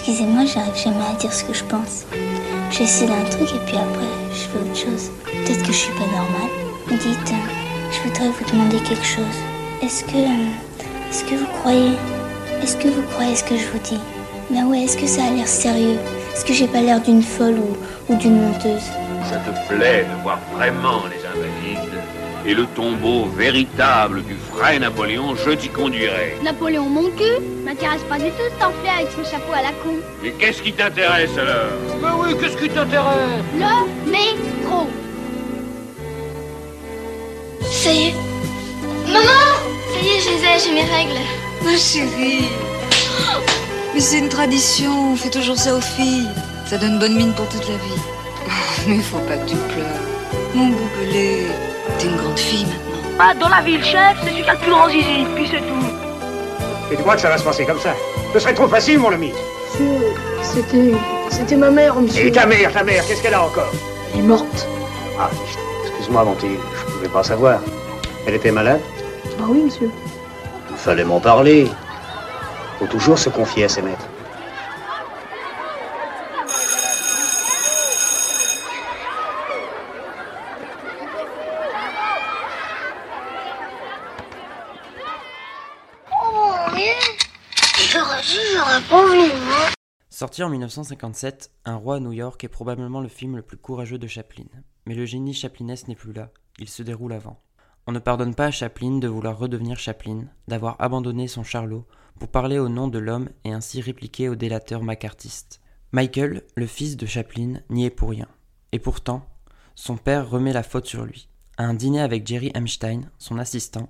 Excusez-moi, j'arrive jamais à dire ce que je pense. J'essaie d'un truc et puis après, je fais autre chose. Peut-être que je suis pas normale. Dites, euh, je voudrais vous demander quelque chose. Est-ce que. euh, Est-ce que vous croyez. Est-ce que vous croyez ce que je vous dis? Ben ouais, est-ce que ça a l'air sérieux? Est-ce que j'ai pas l'air d'une folle ou, d'une menteuse? Ça te plaît de voir vraiment les invalides? Et le tombeau véritable du vrai Napoléon, je t'y conduirai. Napoléon mon cul M'intéresse pas du tout cet enflé avec son chapeau à la con. Et qu'est-ce qui t'intéresse alors? Ben oui, qu'est-ce qui t'intéresse? Le métro Ça y est. Maman Ça y est, je les ai, j'ai mes règles. Ma chérie. Mais c'est une tradition, on fait toujours ça aux filles. Ça donne bonne mine pour toute la vie. Mais faut pas que tu pleures. Mon boubelé, t'es une grande fille maintenant. Ah, dans la ville, chef, c'est le plus grand zizi, puis c'est tout. Et tu crois que ça va se passer comme ça? Ce serait trop facile, mon ami. C'était. C'était ma mère, monsieur. Et ta mère, ta mère, qu'est-ce qu'elle a encore? Elle est morte. Ah, excuse-moi, mon petit, je pouvais pas savoir. Elle était malade? Bah oui, monsieur. Il fallait m'en parler. Faut toujours se confier à ses maîtres. Oh, mais. J'aurais dit, j'aurais pas voulu, moi. Sorti en 1957, Un roi à New York est probablement le film le plus courageux de Chaplin. Mais le génie chaplinesque n'est plus là, il se déroule avant. On ne pardonne pas à Chaplin de vouloir redevenir Chaplin, d'avoir abandonné son charlot pour parler au nom de l'homme et ainsi répliquer au délateur macartiste. Michael, le fils de Chaplin, n'y est pour rien. Et pourtant, son père remet la faute sur lui. À un dîner avec Jerry Einstein, son assistant,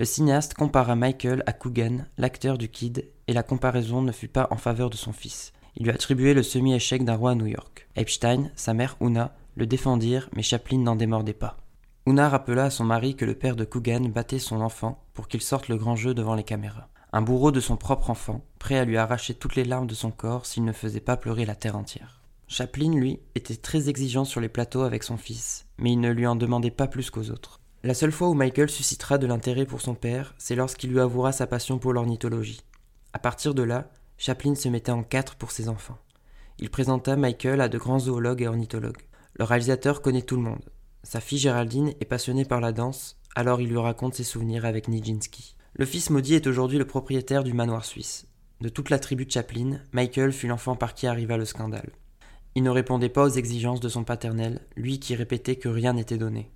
le cinéaste compara Michael à Coogan, l'acteur du Kid, et la comparaison ne fut pas en faveur de son fils. Il lui attribuait le semi-échec d'un roi à New York. Epstein, sa mère Una, le défendirent, mais Chaplin n'en démordait pas. Una rappela à son mari que le père de Coogan battait son enfant pour qu'il sorte le grand jeu devant les caméras. Un bourreau de son propre enfant, prêt à lui arracher toutes les larmes de son corps s'il ne faisait pas pleurer la terre entière. Chaplin, lui, était très exigeant sur les plateaux avec son fils, mais il ne lui en demandait pas plus qu'aux autres. La seule fois où Michael suscitera de l'intérêt pour son père, c'est lorsqu'il lui avouera sa passion pour l'ornithologie. À partir de là, Chaplin se mettait en quatre pour ses enfants. Il présenta Michael à de grands zoologues et ornithologues. Le réalisateur connaît tout le monde. Sa fille Géraldine est passionnée par la danse, alors il lui raconte ses souvenirs avec Nijinsky. Le fils maudit est aujourd'hui le propriétaire du manoir suisse. De toute la tribu de Chaplin, Michael fut l'enfant par qui arriva le scandale. Il ne répondait pas aux exigences de son paternel, lui qui répétait que rien n'était donné.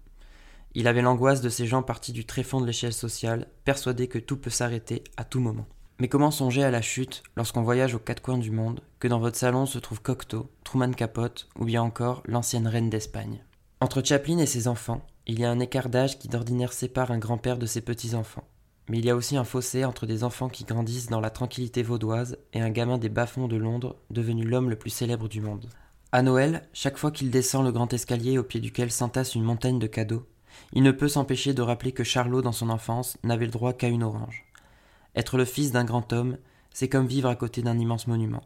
Il avait l'angoisse de ces gens partis du tréfonds de l'échelle sociale, persuadés que tout peut s'arrêter à tout moment. Mais comment songer à la chute lorsqu'on voyage aux quatre coins du monde, que dans votre salon se trouve Cocteau, Truman Capote ou bien encore l'ancienne reine d'Espagne? Entre Chaplin et ses enfants, il y a un écart d'âge qui d'ordinaire sépare un grand-père de ses petits-enfants. Mais il y a aussi un fossé entre des enfants qui grandissent dans la tranquillité vaudoise et un gamin des bas-fonds de Londres devenu l'homme le plus célèbre du monde. À Noël, chaque fois qu'il descend le grand escalier au pied duquel s'entasse une montagne de cadeaux, il ne peut s'empêcher de rappeler que Charlot, dans son enfance, n'avait le droit qu'à une orange. Être le fils d'un grand homme, c'est comme vivre à côté d'un immense monument.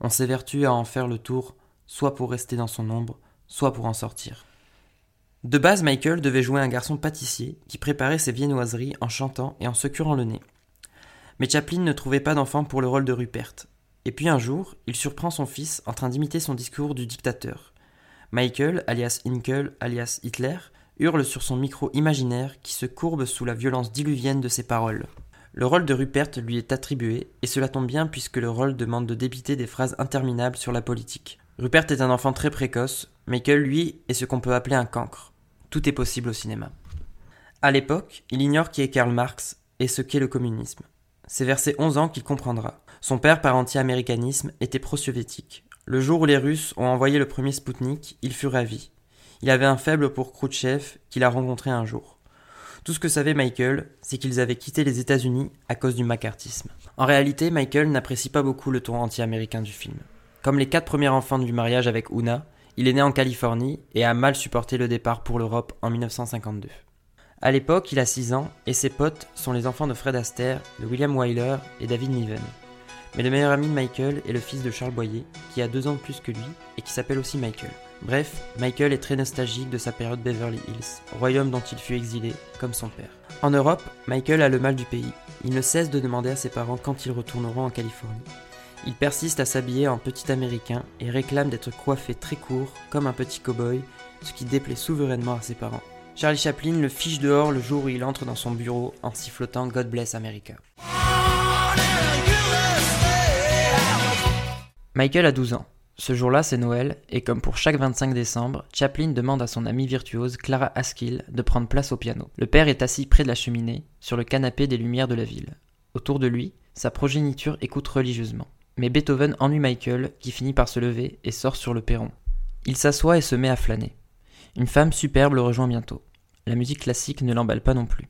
On s'évertue à en faire le tour, soit pour rester dans son ombre, soit pour en sortir. De base, Michael devait jouer un garçon pâtissier qui préparait ses viennoiseries en chantant et en se curant le nez. Mais Chaplin ne trouvait pas d'enfant pour le rôle de Rupert. Et puis un jour, il surprend son fils en train d'imiter son discours du dictateur. Michael, alias Hinkel, alias Hitler, hurle sur son micro imaginaire qui se courbe sous la violence diluvienne de ses paroles. Le rôle de Rupert lui est attribué, et cela tombe bien puisque le rôle demande de débiter des phrases interminables sur la politique. Rupert est un enfant très précoce, Michael, lui, est ce qu'on peut appeler un cancre. Tout est possible au cinéma. À l'époque, il ignore qui est Karl Marx et ce qu'est le communisme. C'est vers ses 11 ans qu'il comprendra. Son père, par anti-américanisme, était pro-soviétique. Le jour où les Russes ont envoyé le premier Spoutnik, il fut ravi. Il avait un faible pour Khrouchtchev, qu'il a rencontré un jour. Tout ce que savait Michael, c'est qu'ils avaient quitté les États-Unis à cause du macartisme. En réalité, Michael n'apprécie pas beaucoup le ton anti-américain du film. Comme les quatre premiers enfants du mariage avec Una, il est né en Californie et a mal supporté le départ pour l'Europe en 1952. À l'époque, il a 6 ans et ses potes sont les enfants de Fred Astaire, de William Wyler et David Niven. Mais le meilleur ami de Michael est le fils de Charles Boyer, qui a deux ans de plus que lui et qui s'appelle aussi Michael. Bref, Michael est très nostalgique de sa période Beverly Hills, royaume dont il fut exilé, comme son père. En Europe, Michael a le mal du pays. Il ne cesse de demander à ses parents quand ils retourneront en Californie. Il persiste à s'habiller en petit américain et réclame d'être coiffé très court, comme un petit cow-boy, ce qui déplaît souverainement à ses parents. Charlie Chaplin le fiche dehors le jour où il entre dans son bureau en sifflotant God Bless America. Michael a 12 ans. Ce jour-là, c'est Noël, et comme pour chaque 25 décembre, Chaplin demande à son amie virtuose Clara Askill de prendre place au piano. Le père est assis près de la cheminée, sur le canapé des lumières de la ville. Autour de lui, sa progéniture écoute religieusement. Mais Beethoven ennuie Michael, qui finit par se lever et sort sur le perron. Il s'assoit et se met à flâner. Une femme superbe le rejoint bientôt. La musique classique ne l'emballe pas non plus.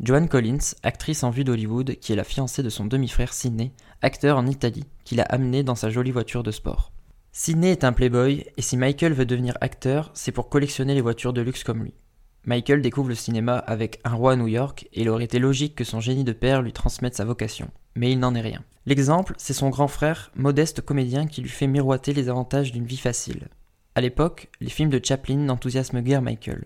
Joan Collins, actrice en vue d'Hollywood, qui est la fiancée de son demi-frère Sidney, acteur en Italie, qui l'a amené dans sa jolie voiture de sport. Sidney est un playboy, et si Michael veut devenir acteur, c'est pour collectionner les voitures de luxe comme lui. Michael découvre le cinéma avec Un roi à New York, et il aurait été logique que son génie de père lui transmette sa vocation. Mais il n'en est rien. L'exemple, c'est son grand frère, modeste comédien qui lui fait miroiter les avantages d'une vie facile. À l'époque, les films de Chaplin n'enthousiasment guère Michael.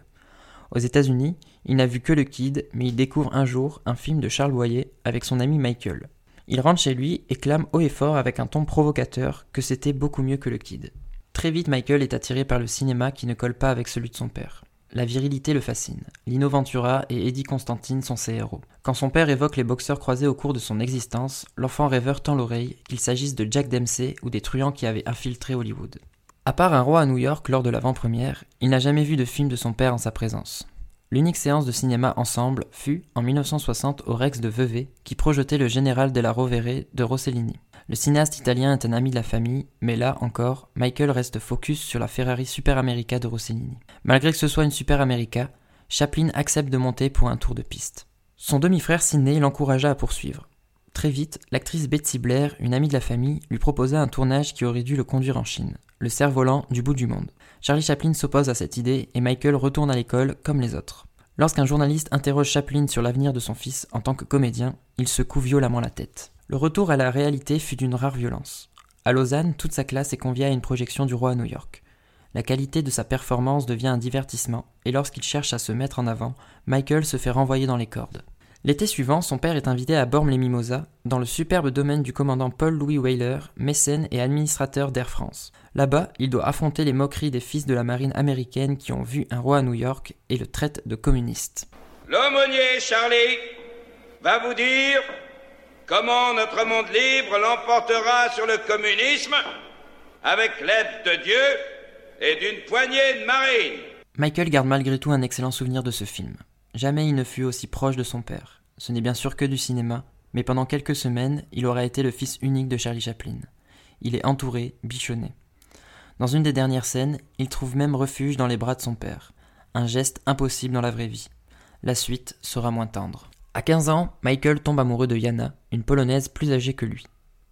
Aux États-Unis, il n'a vu que le Kid, mais il découvre un jour un film de Charles Boyer avec son ami Michael. Il rentre chez lui et clame haut et fort avec un ton provocateur que c'était beaucoup mieux que le Kid. Très vite, Michael est attiré par le cinéma qui ne colle pas avec celui de son père. La virilité le fascine. Lino Ventura et Eddie Constantine sont ses héros. Quand son père évoque les boxeurs croisés au cours de son existence, l'enfant rêveur tend l'oreille, qu'il s'agisse de Jack Dempsey ou des truands qui avaient infiltré Hollywood. À part un roi à New York lors de l'avant-première, il n'a jamais vu de film de son père en sa présence. L'unique séance de cinéma ensemble fut, en 1960, au Rex de Vevey, qui projetait le général della Rovere de Rossellini. Le cinéaste italien est un ami de la famille, mais là encore, Michael reste focus sur la Ferrari Super America de Rossellini. Malgré que ce soit une Super America, Chaplin accepte de monter pour un tour de piste. Son demi-frère Sidney l'encouragea à poursuivre. Très vite, l'actrice Betsy Blair, une amie de la famille, lui proposa un tournage qui aurait dû le conduire en Chine, le cerf-volant du bout du monde. Charlie Chaplin s'oppose à cette idée et Michael retourne à l'école comme les autres. Lorsqu'un journaliste interroge Chaplin sur l'avenir de son fils en tant que comédien, il secoue violemment la tête. Le retour à la réalité fut d'une rare violence. À Lausanne, toute sa classe est conviée à une projection du roi à New York. La qualité de sa performance devient un divertissement, et lorsqu'il cherche à se mettre en avant, Michael se fait renvoyer dans les cordes. L'été suivant, son père est invité à Bormes-les-Mimosas, dans le superbe domaine du commandant Paul-Louis Weyler, mécène et administrateur d'Air France. Là-bas, il doit affronter les moqueries des fils de la marine américaine qui ont vu un roi à New York et le traitent de communiste. L'aumônier Charlie va vous dire comment notre monde libre l'emportera sur le communisme avec l'aide de Dieu et d'une poignée de marines. Michael garde malgré tout un excellent souvenir de ce film. Jamais il ne fut aussi proche de son père. Ce n'est bien sûr que du cinéma, mais pendant quelques semaines, il aura été le fils unique de Charlie Chaplin. Il est entouré, bichonné. Dans une des dernières scènes, il trouve même refuge dans les bras de son père. Un geste impossible dans la vraie vie. La suite sera moins tendre. À 15 ans, Michael tombe amoureux de Yana, une polonaise plus âgée que lui.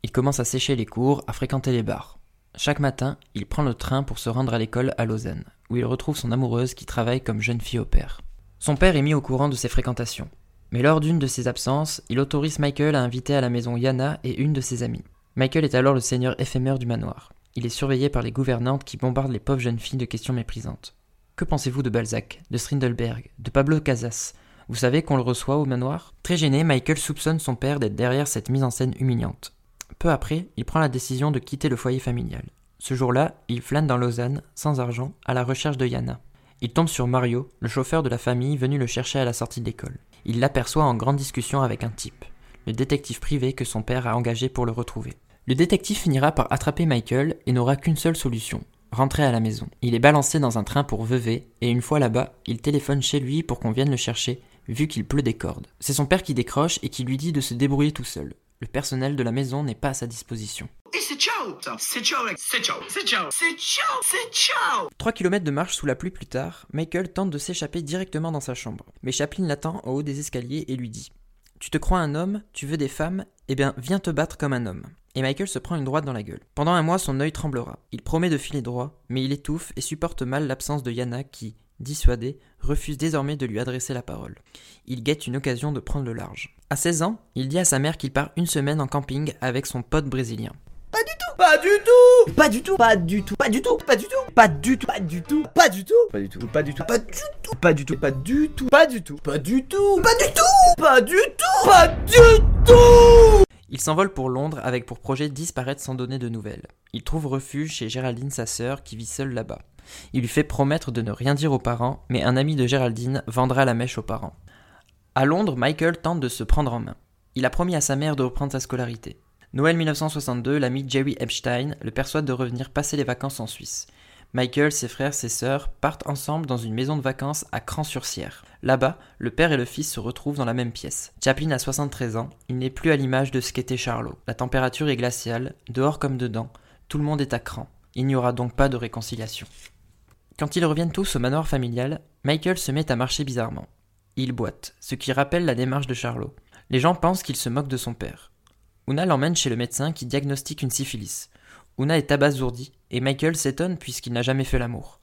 Il commence à sécher les cours, à fréquenter les bars. Chaque matin, il prend le train pour se rendre à l'école à Lausanne, où il retrouve son amoureuse qui travaille comme jeune fille au père. Son père est mis au courant de ses fréquentations. Mais lors d'une de ses absences, il autorise Michael à inviter à la maison Yana et une de ses amies. Michael est alors le seigneur éphémère du manoir. Il est surveillé par les gouvernantes qui bombardent les pauvres jeunes filles de questions méprisantes. Que pensez-vous de Balzac, de Strindelberg, de Pablo Casas? Vous savez qu'on le reçoit au manoir? Très gêné, Michael soupçonne son père d'être derrière cette mise en scène humiliante. Peu après, il prend la décision de quitter le foyer familial. Ce jour-là, il flâne dans Lausanne, sans argent, à la recherche de Yana. Il tombe sur Mario, le chauffeur de la famille venu le chercher à la sortie de l'école. Il l'aperçoit en grande discussion avec un type, le détective privé que son père a engagé pour le retrouver. Le détective finira par attraper Michael et n'aura qu'une seule solution, rentrer à la maison. Il est balancé dans un train pour Vevey et une fois là-bas, il téléphone chez lui pour qu'on vienne le chercher vu qu'il pleut des cordes. C'est son père qui décroche et qui lui dit de se débrouiller tout seul. Le personnel de la maison n'est pas à sa disposition. Et c'est ciao C'est ciao C'est ciao C'est ciao C'est ciao C'est ciao 3 km de marche sous la pluie plus tard, Michael tente de s'échapper directement dans sa chambre. Mais Chaplin l'attend en haut des escaliers et lui dit Tu te crois un homme Tu veux des femmes? Eh bien, viens te battre comme un homme. Et Michael se prend une droite dans la gueule. Pendant un mois, son œil tremblera. Il promet de filer droit, mais il étouffe et supporte mal l'absence de Yana qui, dissuadé, refuse désormais de lui adresser la parole. Il guette une occasion de prendre le large. À 16 ans, il dit à sa mère qu'il part une semaine en camping avec son pote brésilien. Pas du tout Pas du tout Pas du tout Pas du tout Pas du tout Pas du tout Pas du tout Pas du tout Pas du tout Pas du tout Pas du tout Pas du tout Pas du tout Pas du tout Pas du tout Pas du tout Pas du tout Pas du tout Pas du tout Il s'envole pour Londres avec pour projet disparaître sans donner de nouvelles. Il trouve refuge chez Géraldine, sa sœur, qui vit seule là-bas. Il lui fait promettre de ne rien dire aux parents, mais un ami de Géraldine vendra la mèche aux parents. À Londres, Michael tente de se prendre en main. Il a promis à sa mère de reprendre sa scolarité. Noël 1962, l'ami Jerry Epstein le persuade de revenir passer les vacances en Suisse. Michael, ses frères, ses sœurs partent ensemble dans une maison de vacances à Cran-sur-Sierre. Là-bas, le père et le fils se retrouvent dans la même pièce. Chaplin a 73 ans, il n'est plus à l'image de ce qu'était Charlot. La température est glaciale, dehors comme dedans, tout le monde est à cran. Il n'y aura donc pas de réconciliation. Quand ils reviennent tous au manoir familial, Michael se met à marcher bizarrement. Il boite, ce qui rappelle la démarche de Charlot. Les gens pensent qu'il se moque de son père. Una l'emmène chez le médecin qui diagnostique une syphilis. Una est abasourdie et Michael s'étonne puisqu'il n'a jamais fait l'amour.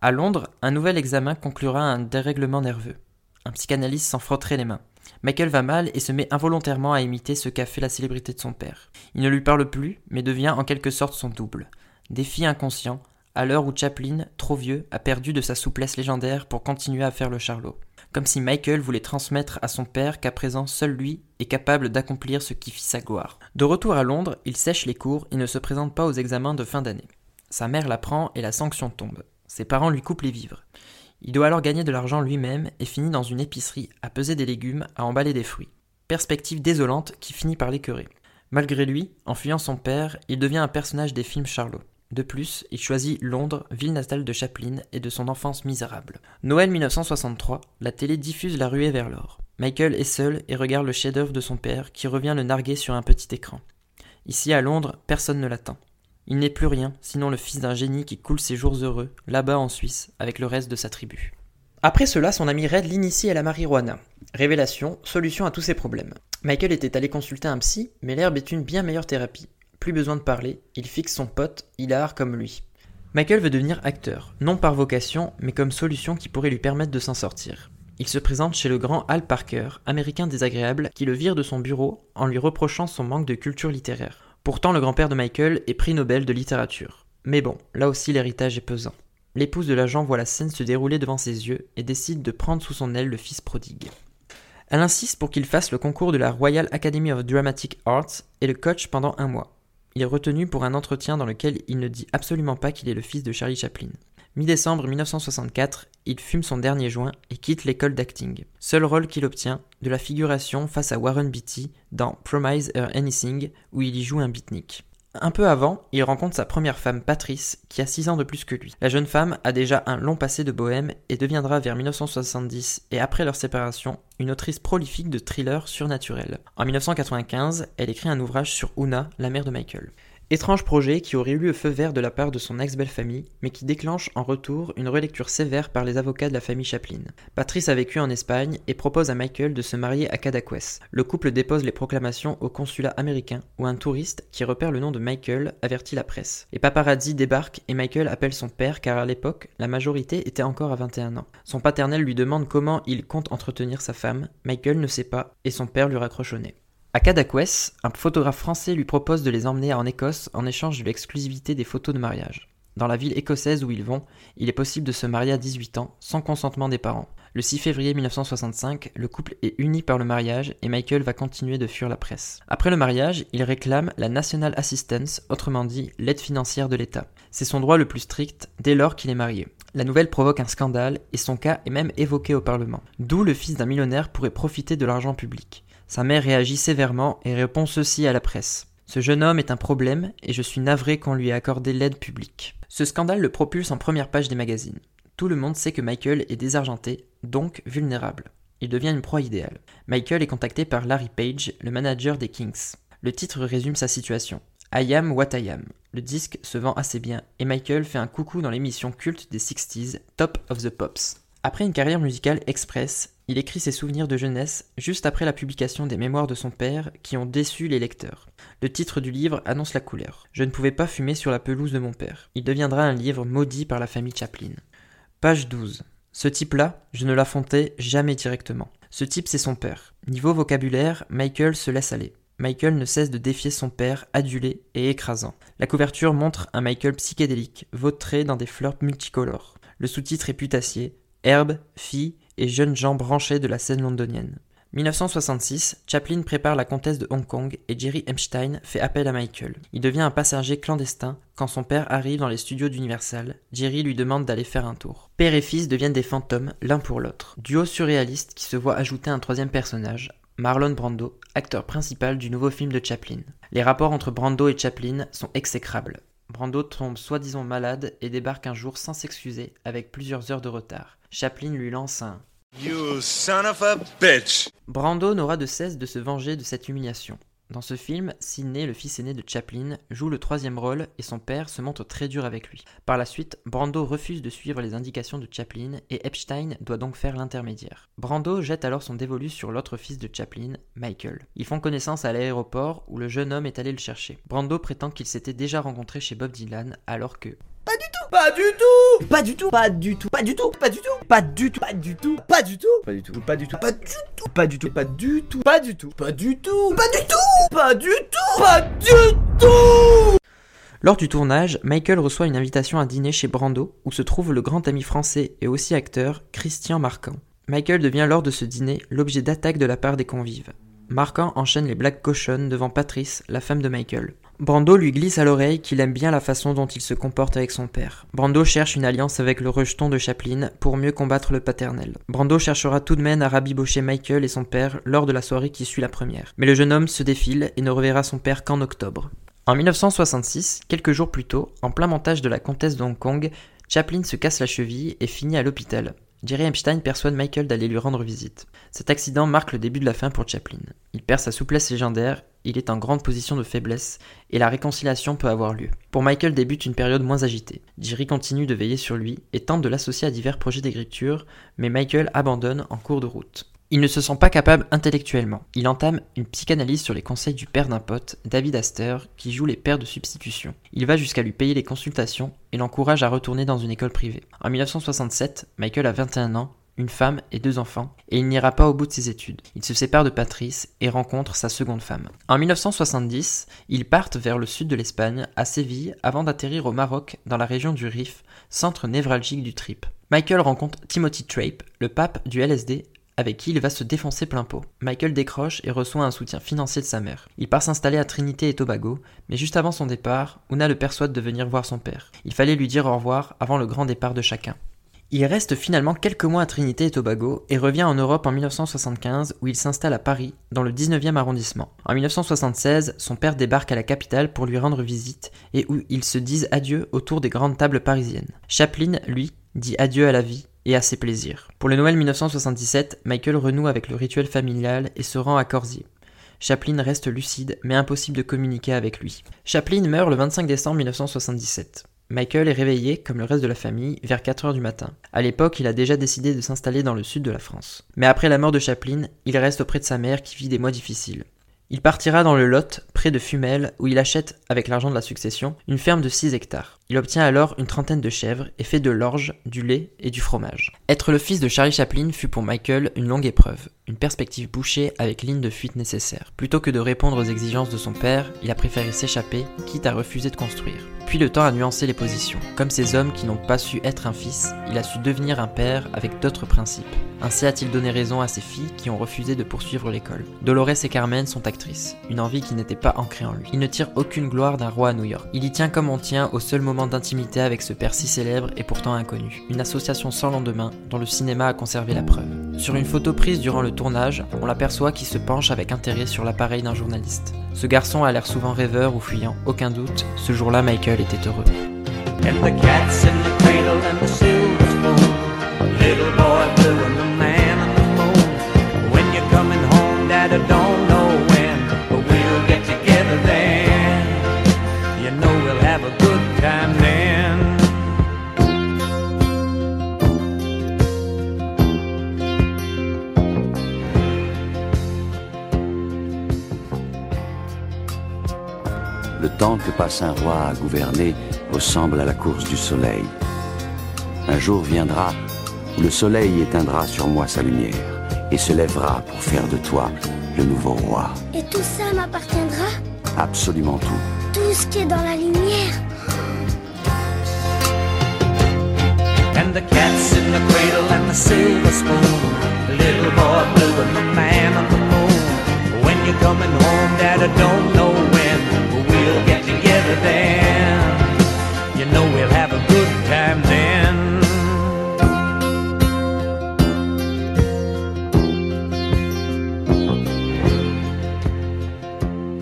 À Londres, un nouvel examen conclura un dérèglement nerveux. Un psychanalyste s'en frotterait les mains. Michael va mal et se met involontairement à imiter ce qu'a fait la célébrité de son père. Il ne lui parle plus, mais devient en quelque sorte son double. Défi inconscient, à l'heure où Chaplin, trop vieux, a perdu de sa souplesse légendaire pour continuer à faire le charlot. Comme si Michael voulait transmettre à son père qu'à présent seul lui est capable d'accomplir ce qui fit sa gloire. De retour à Londres, il sèche les cours et ne se présente pas aux examens de fin d'année. Sa mère l'apprend et la sanction tombe. Ses parents lui coupent les vivres. Il doit alors gagner de l'argent lui-même et finit dans une épicerie à peser des légumes, à emballer des fruits. Perspective désolante qui finit par l'écœurer. Malgré lui, en fuyant son père, il devient un personnage des films Charlot. De plus, il choisit Londres, ville natale de Chaplin et de son enfance misérable. Noël 1963, la télé diffuse La ruée vers l'or. Michael est seul et regarde le chef-d'œuvre de son père qui revient le narguer sur un petit écran. Ici à Londres, personne ne l'attend. Il n'est plus rien, sinon le fils d'un génie qui coule ses jours heureux, là-bas en Suisse, avec le reste de sa tribu. Après cela, son ami Red l'initie à la marijuana. Révélation, solution à tous ses problèmes. Michael était allé consulter un psy, mais l'herbe est une bien meilleure thérapie. Plus besoin de parler, il fixe son pote, Hilar comme lui. Michael veut devenir acteur, non par vocation, mais comme solution qui pourrait lui permettre de s'en sortir. Il se présente chez le grand Al Parker, américain désagréable, qui le vire de son bureau en lui reprochant son manque de culture littéraire. Pourtant, le grand-père de Michael est prix Nobel de littérature. Mais bon, là aussi l'héritage est pesant. L'épouse de l'agent voit la scène se dérouler devant ses yeux et décide de prendre sous son aile le fils prodigue. Elle insiste pour qu'il fasse le concours de la Royal Academy of Dramatic Arts et le coach pendant un mois. Il est retenu pour un entretien dans lequel il ne dit absolument pas qu'il est le fils de Charlie Chaplin. Mi-décembre 1964, il fume son dernier joint et quitte l'école d'acting. Seul rôle qu'il obtient, de la figuration face à Warren Beatty dans Promise Her Anything, où il y joue un beatnik. Un peu avant, il rencontre sa première femme Patrice, qui a 6 ans de plus que lui. La jeune femme a déjà un long passé de bohème et deviendra vers 1970 et après leur séparation une autrice prolifique de thrillers surnaturels. En 1995, elle écrit un ouvrage sur Una, la mère de Michael. Étrange projet qui aurait eu le feu vert de la part de son ex-belle-famille, mais qui déclenche en retour une relecture sévère par les avocats de la famille Chaplin. Patrice a vécu en Espagne et propose à Michael de se marier à Cadaqués. Le couple dépose les proclamations au consulat américain où un touriste qui repère le nom de Michael avertit la presse. Les paparazzi débarquent et Michael appelle son père car à l'époque, la majorité était encore à 21 ans. Son paternel lui demande comment il compte entretenir sa femme, Michael ne sait pas et son père lui raccroche au nez. À Cadaqués, un photographe français lui propose de les emmener en Écosse en échange de l'exclusivité des photos de mariage. Dans la ville écossaise où ils vont, il est possible de se marier à 18 ans sans consentement des parents. Le 6 février 1965, le couple est uni par le mariage et Michael va continuer de fuir la presse. Après le mariage, il réclame la National Assistance, autrement dit l'aide financière de l'État. C'est son droit le plus strict dès lors qu'il est marié. La nouvelle provoque un scandale et son cas est même évoqué au Parlement. D'où le fils d'un millionnaire pourrait profiter de l'argent public. Sa mère réagit sévèrement et répond ceci à la presse. Ce jeune homme est un problème et je suis navré qu'on lui ait accordé l'aide publique. Ce scandale le propulse en première page des magazines. Tout le monde sait que Michael est désargenté, donc vulnérable. Il devient une proie idéale. Michael est contacté par Larry Page, le manager des Kings. Le titre résume sa situation. I am what I am. Le disque se vend assez bien et Michael fait un coucou dans l'émission culte des 60s, Top of the Pops. Après une carrière musicale express, il écrit ses souvenirs de jeunesse juste après la publication des mémoires de son père qui ont déçu les lecteurs. Le titre du livre annonce la couleur. Je ne pouvais pas fumer sur la pelouse de mon père. Il deviendra un livre maudit par la famille Chaplin. Page 12. Ce type-là, je ne l'affrontais jamais directement. Ce type, c'est son père. Niveau vocabulaire, Michael se laisse aller. Michael ne cesse de défier son père, adulé et écrasant. La couverture montre un Michael psychédélique, vautré dans des fleurs multicolores. Le sous-titre est putassier, herbe, fille et jeunes gens branchés de la scène londonienne. 1966, Chaplin prépare la comtesse de Hong Kong et Jerry Epstein fait appel à Michael. Il devient un passager clandestin quand son père arrive dans les studios d'Universal. Jerry lui demande d'aller faire un tour. Père et fils deviennent des fantômes l'un pour l'autre. Duo surréaliste qui se voit ajouter un troisième personnage, Marlon Brando, acteur principal du nouveau film de Chaplin. Les rapports entre Brando et Chaplin sont exécrables. Brando tombe soi-disant malade et débarque un jour sans s'excuser avec plusieurs heures de retard. Chaplin lui lance un You son of a bitch. Brando n'aura de cesse de se venger de cette humiliation. Dans ce film, Sidney, le fils aîné de Chaplin, joue le troisième rôle et son père se montre très dur avec lui. Par la suite, Brando refuse de suivre les indications de Chaplin et Epstein doit donc faire l'intermédiaire. Brando jette alors son dévolu sur l'autre fils de Chaplin, Michael. Ils font connaissance à l'aéroport où le jeune homme est allé le chercher. Brando prétend qu'il s'était déjà rencontré chez Bob Dylan alors que pas du tout Pas du tout Pas du tout Pas du tout Pas du tout Pas du tout Pas du tout Pas du tout Pas du tout Pas du tout Pas du tout Pas du tout Pas du tout Pas du tout Pas du tout Pas du tout Pas du tout Pas du tout Pas du tout lors du tournage, Michael reçoit une invitation à dîner chez Brando, où se trouve le grand ami français et aussi acteur Christian Marquand. Michael devient lors de ce dîner l'objet d'attaques de la part des convives. Marquand enchaîne les blagues cochonnes devant Patrice, la femme de Michael. Brando lui glisse à l'oreille qu'il aime bien la façon dont il se comporte avec son père. Brando cherche une alliance avec le rejeton de Chaplin pour mieux combattre le paternel. Brando cherchera tout de même à rabibocher Michael et son père lors de la soirée qui suit la première. Mais le jeune homme se défile et ne reverra son père qu'en octobre. En 1966, quelques jours plus tôt, en plein montage de la comtesse de Hong Kong, Chaplin se casse la cheville et finit à l'hôpital. Jerry Epstein persuade Michael d'aller lui rendre visite. Cet accident marque le début de la fin pour Chaplin. Il perd sa souplesse légendaire, il est en grande position de faiblesse, et la réconciliation peut avoir lieu. Pour Michael débute une période moins agitée. Jerry continue de veiller sur lui et tente de l'associer à divers projets d'écriture, mais Michael abandonne en cours de route. Il ne se sent pas capable intellectuellement. Il entame une psychanalyse sur les conseils du père d'un pote, David Astor, qui joue les pères de substitution. Il va jusqu'à lui payer les consultations et l'encourage à retourner dans une école privée. En 1967, Michael a 21 ans, une femme et deux enfants, et il n'ira pas au bout de ses études. Il se sépare de Patrice et rencontre sa seconde femme. En 1970, ils partent vers le sud de l'Espagne, à Séville, avant d'atterrir au Maroc, dans la région du Rif, centre névralgique du trip. Michael rencontre Timothy Trape, le pape du LSD, avec qui il va se défoncer plein pot. Michael décroche et reçoit un soutien financier de sa mère. Il part s'installer à Trinité et Tobago, mais juste avant son départ, Una le persuade de venir voir son père. Il fallait lui dire au revoir avant le grand départ de chacun. Il reste finalement quelques mois à Trinité et Tobago et revient en Europe en 1975 où il s'installe à Paris, dans le 19e arrondissement. En 1976, son père débarque à la capitale pour lui rendre visite et où ils se disent adieu autour des grandes tables parisiennes. Chaplin, lui, dit adieu à la vie et à ses plaisirs. Pour le Noël 1977, Michael renoue avec le rituel familial et se rend à Corsier. Chaplin reste lucide, mais impossible de communiquer avec lui. Chaplin meurt le 25 décembre 1977. Michael est réveillé, comme le reste de la famille, vers 4 heures du matin. À l'époque, il a déjà décidé de s'installer dans le sud de la France. Mais après la mort de Chaplin, il reste auprès de sa mère qui vit des mois difficiles. Il partira dans le Lot, près de Fumel, où il achète, avec l'argent de la succession, une ferme de 6 hectares. Il obtient alors une trentaine de chèvres et fait de l'orge, du lait et du fromage. Être le fils de Charlie Chaplin fut pour Michael une longue épreuve, une perspective bouchée avec ligne de fuite nécessaire. Plutôt que de répondre aux exigences de son père, il a préféré s'échapper, quitte à refuser de construire. Puis le temps a nuancé les positions. Comme ces hommes qui n'ont pas su être un fils, il a su devenir un père avec d'autres principes. Ainsi a-t-il donné raison à ses filles qui ont refusé de poursuivre l'école. Dolores et Carmen sont actrices, une envie qui n'était pas ancrée en lui. Il ne tire aucune gloire d'un roi à New York. Il y tient comme on tient au seul moment d'intimité avec ce père si célèbre et pourtant inconnu. Une association sans lendemain dont le cinéma a conservé la preuve. Sur une photo prise durant le tournage, on l'aperçoit qui se penche avec intérêt sur l'appareil d'un journaliste. Ce garçon a l'air souvent rêveur ou fuyant, aucun doute, ce jour-là Michael était heureux. Temps que passe un roi à gouverner ressemble à la course du soleil. Un jour viendra où le soleil éteindra sur moi sa lumière et se lèvera pour faire de toi le nouveau roi. Et tout ça m'appartiendra? Absolument tout. Tout ce qui est dans la lumière. And the cat's in the cradle and the silver spoon. Little boy blue and the man I don't know when, but we'll get together then. You know we'll have a good time then.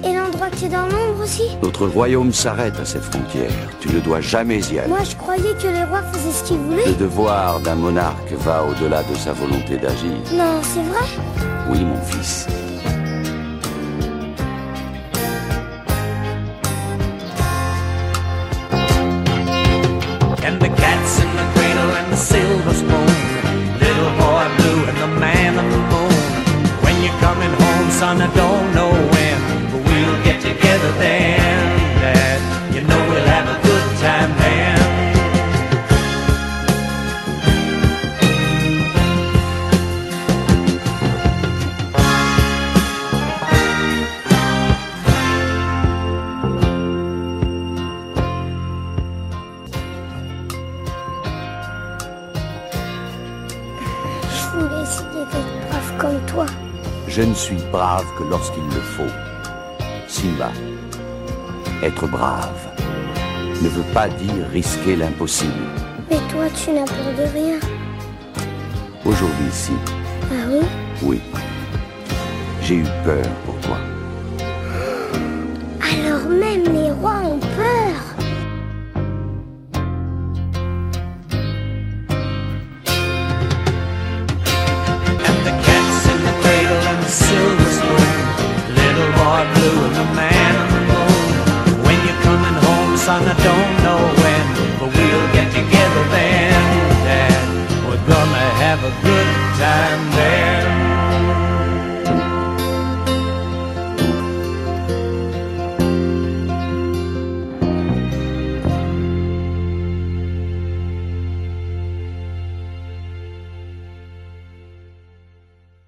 Et l'endroit qui est dans l'ombre aussi Notre royaume s'arrête à cette frontière. Tu ne dois jamais y aller. Moi, je croyais que les rois faisaient ce qu'ils voulaient. Le devoir d'un monarque va au-delà de sa volonté d'agir. Non, c'est vrai Oui, mon fils. Que lorsqu'il le faut. Simba, être brave ne veut pas dire risquer l'impossible. Mais toi, tu n'as peur de rien. Aujourd'hui, si, Ah oui? Oui. J'ai eu peur pour toi. Alors même les